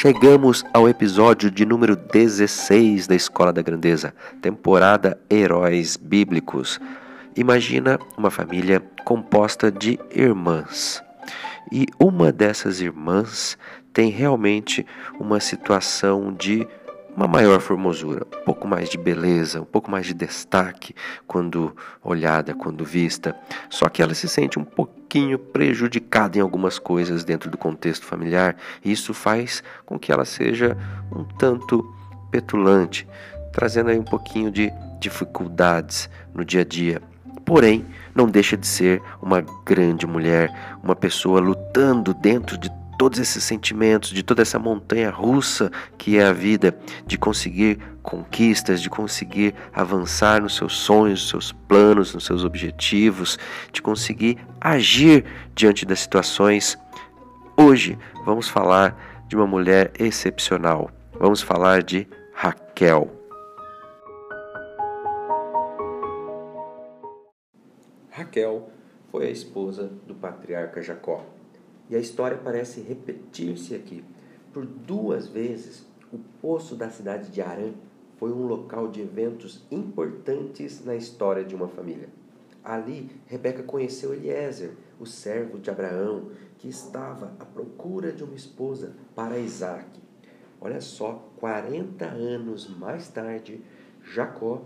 Chegamos ao episódio de número 16 da Escola da Grandeza, temporada Heróis Bíblicos. Imagina uma família composta de irmãs. E uma dessas irmãs tem realmente uma situação de uma maior formosura, um pouco mais de beleza, um pouco mais de destaque quando olhada, quando vista. Só que ela se sente um pouquinho prejudicada em algumas coisas dentro do contexto familiar, e isso faz com que ela seja um tanto petulante, trazendo aí um pouquinho de dificuldades no dia a dia. Porém, não deixa de ser uma grande mulher, uma pessoa lutando dentro de todos esses sentimentos, de toda essa montanha russa que é a vida, de conseguir conquistas, de conseguir avançar nos seus sonhos, nos seus planos, nos seus objetivos, de conseguir agir diante das situações. Hoje vamos falar de uma mulher excepcional. Vamos falar de Raquel. Raquel foi a esposa do patriarca Jacó. E a história parece repetir-se aqui. Por duas vezes, o poço da cidade de Arã foi um local de eventos importantes na história de uma família. Ali, Rebeca conheceu Eliezer, o servo de Abraão, que estava à procura de uma esposa para Isaac. Olha só, 40 anos mais tarde, Jacó,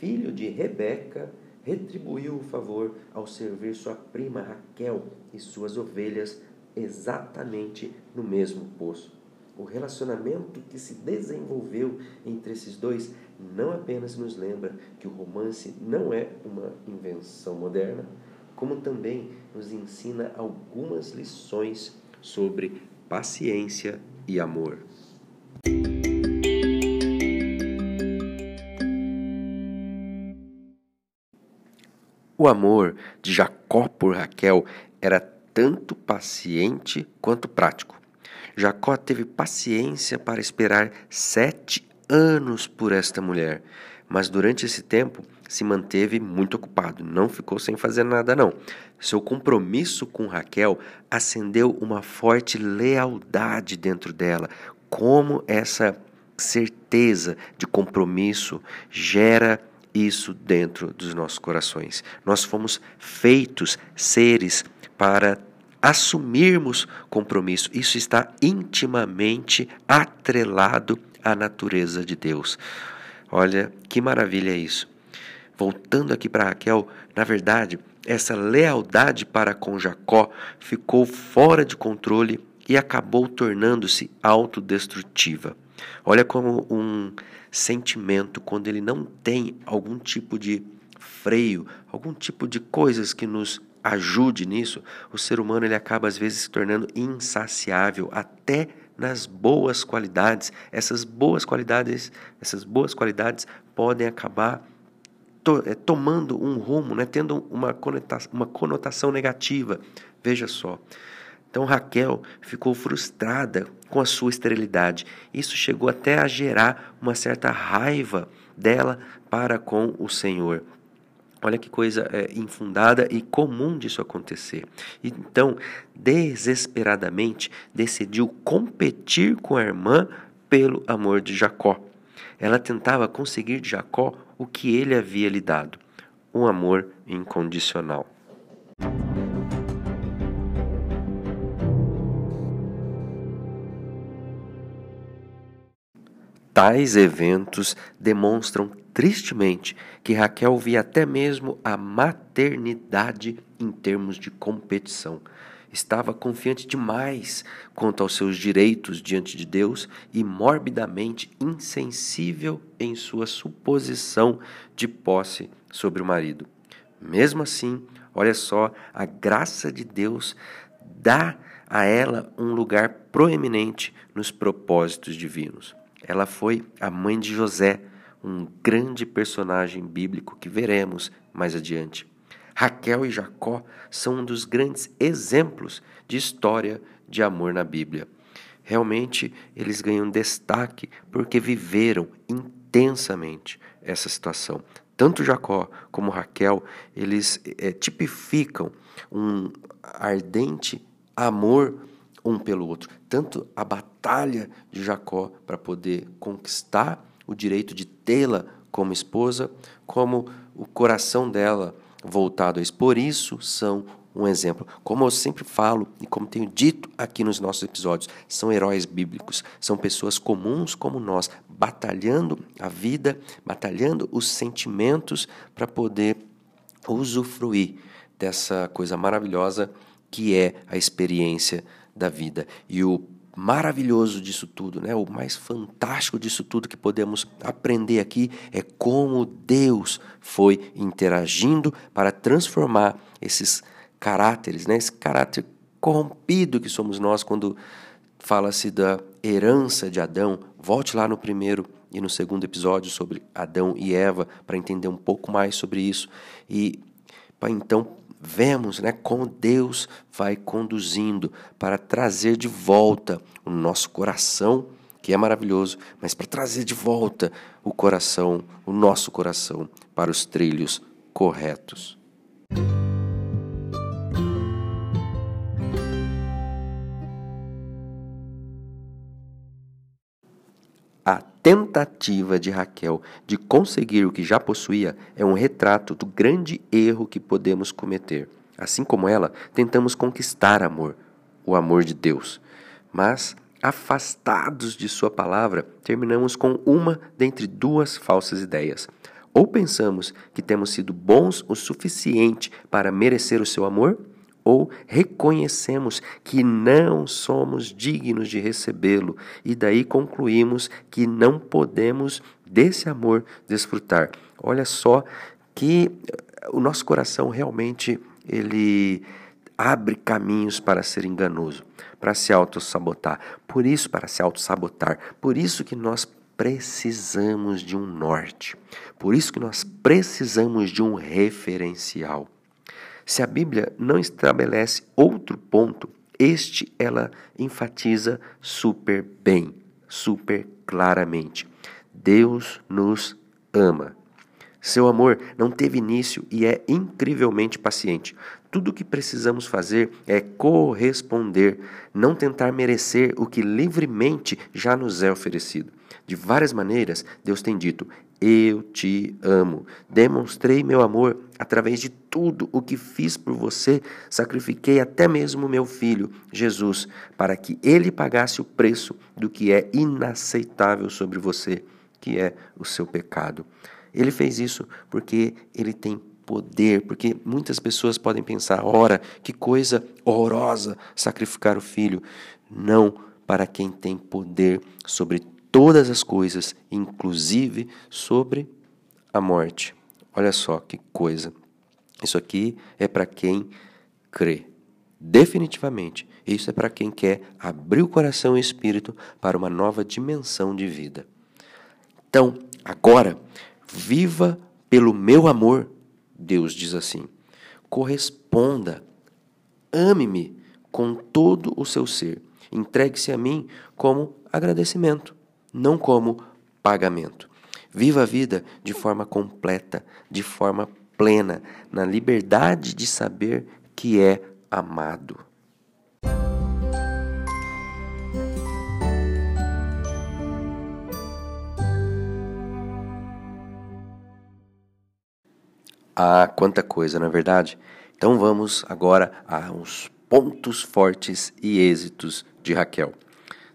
filho de Rebeca, retribuiu o favor ao servir sua prima Raquel e suas ovelhas exatamente no mesmo poço. O relacionamento que se desenvolveu entre esses dois não apenas nos lembra que o romance não é uma invenção moderna, como também nos ensina algumas lições sobre paciência e amor. O amor de Jacó por Raquel era tanto paciente quanto prático. Jacó teve paciência para esperar sete anos por esta mulher, mas durante esse tempo se manteve muito ocupado, não ficou sem fazer nada não. Seu compromisso com Raquel acendeu uma forte lealdade dentro dela, como essa certeza de compromisso gera isso dentro dos nossos corações. Nós fomos feitos seres para assumirmos compromisso. Isso está intimamente atrelado à natureza de Deus. Olha que maravilha é isso. Voltando aqui para Raquel, na verdade, essa lealdade para com Jacó ficou fora de controle e acabou tornando-se autodestrutiva. Olha como um sentimento, quando ele não tem algum tipo de freio, algum tipo de coisas que nos ajude nisso, o ser humano ele acaba às vezes se tornando insaciável até nas boas qualidades. Essas boas qualidades, essas boas qualidades podem acabar to, é, tomando um rumo, né, tendo uma conotação, uma conotação negativa. Veja só. Então Raquel ficou frustrada com a sua esterilidade. Isso chegou até a gerar uma certa raiva dela para com o Senhor. Olha que coisa é, infundada e comum disso acontecer. Então, desesperadamente, decidiu competir com a irmã pelo amor de Jacó. Ela tentava conseguir de Jacó o que ele havia lhe dado: um amor incondicional. Tais eventos demonstram tristemente que Raquel via até mesmo a maternidade em termos de competição. Estava confiante demais quanto aos seus direitos diante de Deus e morbidamente insensível em sua suposição de posse sobre o marido. Mesmo assim, olha só, a graça de Deus dá a ela um lugar proeminente nos propósitos divinos. Ela foi a mãe de José, um grande personagem bíblico que veremos mais adiante. Raquel e Jacó são um dos grandes exemplos de história de amor na Bíblia. Realmente eles ganham destaque porque viveram intensamente essa situação. Tanto Jacó como Raquel, eles é, tipificam um ardente amor um pelo outro. Tanto a batalha de Jacó para poder conquistar o direito de tê-la como esposa, como o coração dela voltado a isso. Por isso são um exemplo. Como eu sempre falo e como tenho dito aqui nos nossos episódios, são heróis bíblicos, são pessoas comuns como nós, batalhando a vida, batalhando os sentimentos para poder usufruir dessa coisa maravilhosa que é a experiência da vida. E o maravilhoso disso tudo, né? O mais fantástico disso tudo que podemos aprender aqui é como Deus foi interagindo para transformar esses caráteres, né? Esse caráter corrompido que somos nós quando fala-se da herança de Adão. Volte lá no primeiro e no segundo episódio sobre Adão e Eva para entender um pouco mais sobre isso e para então vemos né, como Deus vai conduzindo para trazer de volta o nosso coração, que é maravilhoso, mas para trazer de volta o coração, o nosso coração, para os trilhos corretos. Tentativa de Raquel de conseguir o que já possuía é um retrato do grande erro que podemos cometer. Assim como ela, tentamos conquistar amor, o amor de Deus. Mas, afastados de Sua palavra, terminamos com uma dentre duas falsas ideias. Ou pensamos que temos sido bons o suficiente para merecer o seu amor, ou reconhecemos que não somos dignos de recebê-lo e daí concluímos que não podemos desse amor desfrutar. Olha só que o nosso coração realmente ele abre caminhos para ser enganoso, para se auto-sabotar. Por isso, para se auto-sabotar, por isso que nós precisamos de um norte. Por isso que nós precisamos de um referencial. Se a Bíblia não estabelece outro ponto, este ela enfatiza super bem, super claramente. Deus nos ama. Seu amor não teve início e é incrivelmente paciente. Tudo o que precisamos fazer é corresponder, não tentar merecer o que livremente já nos é oferecido. De várias maneiras, Deus tem dito: eu te amo. Demonstrei meu amor através de tudo o que fiz por você. Sacrifiquei até mesmo meu filho, Jesus, para que ele pagasse o preço do que é inaceitável sobre você, que é o seu pecado. Ele fez isso porque ele tem poder, porque muitas pessoas podem pensar: ora, que coisa horrorosa sacrificar o filho. Não para quem tem poder sobre todas as coisas, inclusive sobre a morte. Olha só que coisa. Isso aqui é para quem crê. Definitivamente, isso é para quem quer abrir o coração e o espírito para uma nova dimensão de vida. Então, agora, viva pelo meu amor, Deus diz assim. Corresponda, ame-me com todo o seu ser. Entregue-se a mim como agradecimento, não como pagamento. Viva a vida de forma completa, de forma plena, na liberdade de saber que é amado. Ah, quanta coisa, não é verdade? Então vamos agora a uns pontos fortes e êxitos de Raquel.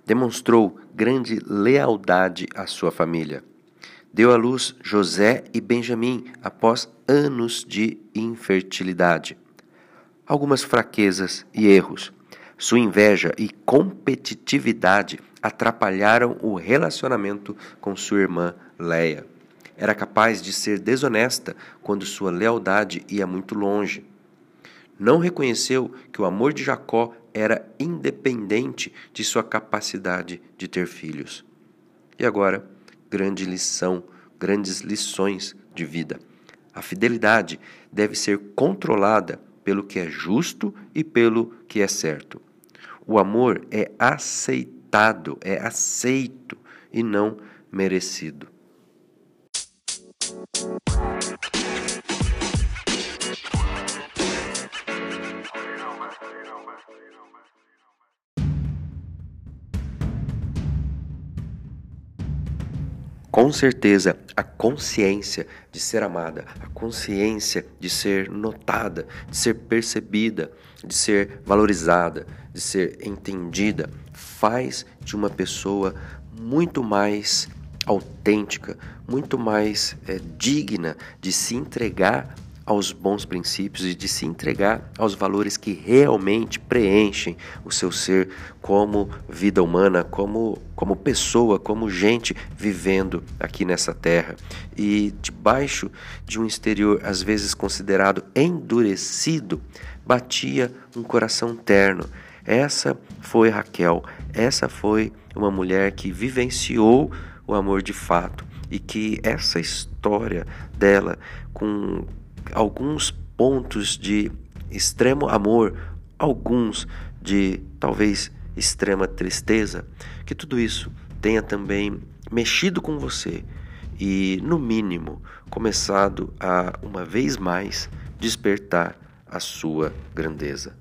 Demonstrou grande lealdade à sua família. Deu à luz José e Benjamim após anos de infertilidade. Algumas fraquezas e erros. Sua inveja e competitividade atrapalharam o relacionamento com sua irmã Leia. Era capaz de ser desonesta quando sua lealdade ia muito longe. Não reconheceu que o amor de Jacó era independente de sua capacidade de ter filhos. E agora, grande lição, grandes lições de vida. A fidelidade deve ser controlada pelo que é justo e pelo que é certo. O amor é aceitado, é aceito e não merecido. Com certeza, a consciência de ser amada, a consciência de ser notada, de ser percebida, de ser valorizada, de ser entendida, faz de uma pessoa muito mais autêntica, muito mais é, digna de se entregar aos bons princípios e de se entregar aos valores que realmente preenchem o seu ser como vida humana, como, como pessoa, como gente vivendo aqui nessa terra. E debaixo de um exterior às vezes considerado endurecido, batia um coração terno. Essa foi Raquel, essa foi uma mulher que vivenciou o amor de fato e que essa história dela com alguns pontos de extremo amor, alguns de talvez extrema tristeza, que tudo isso tenha também mexido com você e, no mínimo, começado a, uma vez mais, despertar a sua grandeza.